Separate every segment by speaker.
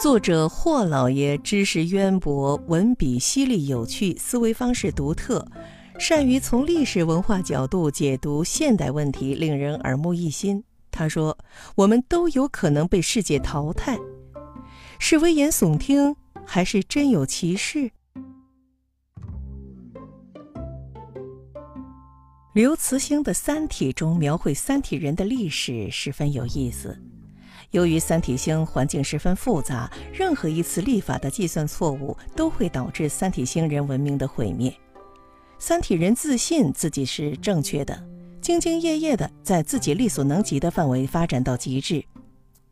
Speaker 1: 作者霍老爷知识渊博，文笔犀利有趣，思维方式独特，善于从历史文化角度解读现代问题，令人耳目一新。他说：“我们都有可能被世界淘汰，是危言耸听，还是真有其事？”刘慈欣的《三体》中描绘三体人的历史十分有意思。由于三体星环境十分复杂，任何一次历法的计算错误都会导致三体星人文明的毁灭。三体人自信自己是正确的，兢兢业业地在自己力所能及的范围发展到极致。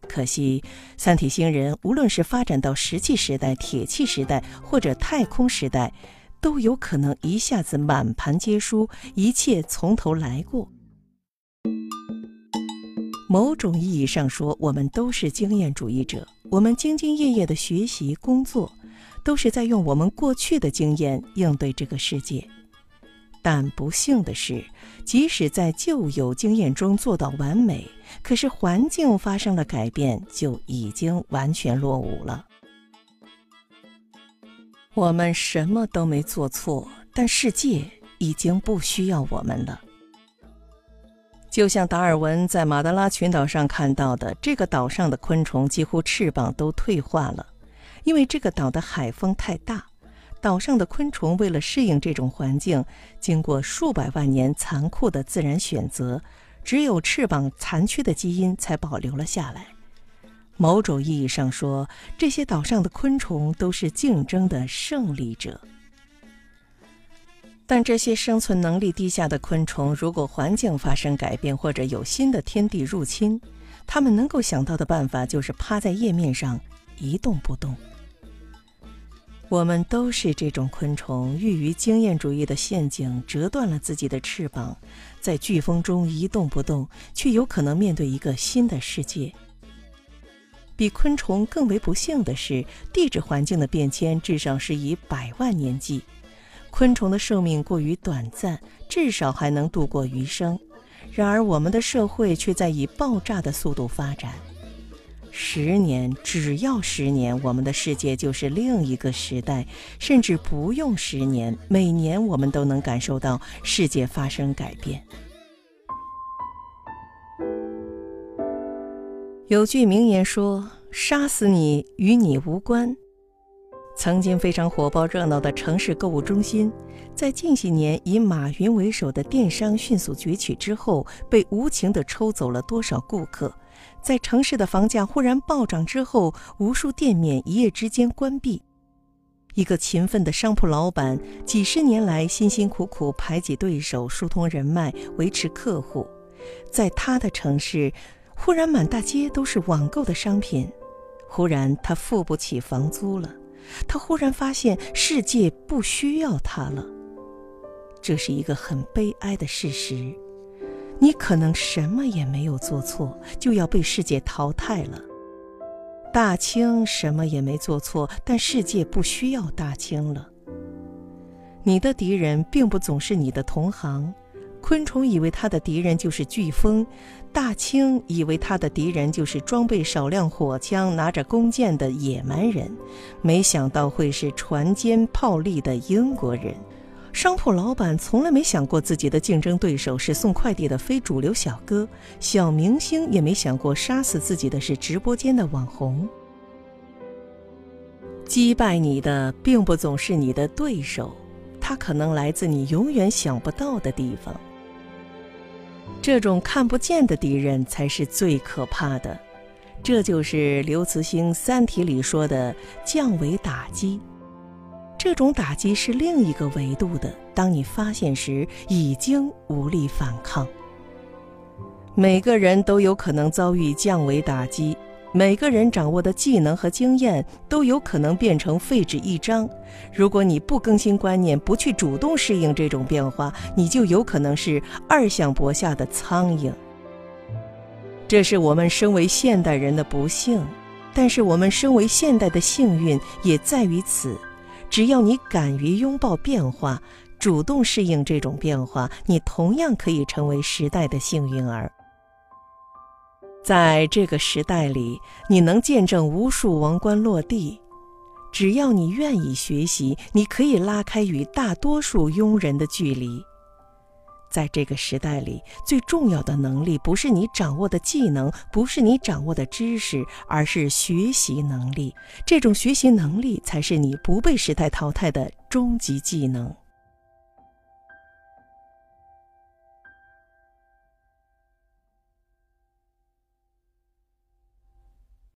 Speaker 1: 可惜，三体星人无论是发展到石器时代、铁器时代或者太空时代，都有可能一下子满盘皆输，一切从头来过。某种意义上说，我们都是经验主义者。我们兢兢业业的学习、工作，都是在用我们过去的经验应对这个世界。但不幸的是，即使在旧有经验中做到完美，可是环境发生了改变，就已经完全落伍了。我们什么都没做错，但世界已经不需要我们了。就像达尔文在马德拉群岛上看到的，这个岛上的昆虫几乎翅膀都退化了，因为这个岛的海风太大。岛上的昆虫为了适应这种环境，经过数百万年残酷的自然选择，只有翅膀残缺的基因才保留了下来。某种意义上说，这些岛上的昆虫都是竞争的胜利者。但这些生存能力低下的昆虫，如果环境发生改变或者有新的天地入侵，它们能够想到的办法就是趴在叶面上一动不动。我们都是这种昆虫，遇于经验主义的陷阱，折断了自己的翅膀，在飓风中一动不动，却有可能面对一个新的世界。比昆虫更为不幸的是，地质环境的变迁至少是以百万年计。昆虫的寿命过于短暂，至少还能度过余生。然而，我们的社会却在以爆炸的速度发展。十年，只要十年，我们的世界就是另一个时代；甚至不用十年，每年我们都能感受到世界发生改变。有句名言说：“杀死你与你无关。”曾经非常火爆热闹的城市购物中心，在近些年以马云为首的电商迅速崛起之后，被无情地抽走了多少顾客？在城市的房价忽然暴涨之后，无数店面一夜之间关闭。一个勤奋的商铺老板，几十年来辛辛苦苦排挤对手、疏通人脉、维持客户，在他的城市，忽然满大街都是网购的商品，忽然他付不起房租了。他忽然发现世界不需要他了，这是一个很悲哀的事实。你可能什么也没有做错，就要被世界淘汰了。大清什么也没做错，但世界不需要大清了。你的敌人并不总是你的同行。昆虫以为它的敌人就是飓风，大清以为它的敌人就是装备少量火枪、拿着弓箭的野蛮人，没想到会是船坚炮利的英国人。商铺老板从来没想过自己的竞争对手是送快递的非主流小哥，小明星也没想过杀死自己的是直播间的网红。击败你的并不总是你的对手，他可能来自你永远想不到的地方。这种看不见的敌人才是最可怕的，这就是刘慈欣《三体》里说的降维打击。这种打击是另一个维度的，当你发现时，已经无力反抗。每个人都有可能遭遇降维打击。每个人掌握的技能和经验都有可能变成废纸一张。如果你不更新观念，不去主动适应这种变化，你就有可能是二向箔下的苍蝇。这是我们身为现代人的不幸，但是我们身为现代的幸运也在于此。只要你敢于拥抱变化，主动适应这种变化，你同样可以成为时代的幸运儿。在这个时代里，你能见证无数王冠落地。只要你愿意学习，你可以拉开与大多数庸人的距离。在这个时代里，最重要的能力不是你掌握的技能，不是你掌握的知识，而是学习能力。这种学习能力才是你不被时代淘汰的终极技能。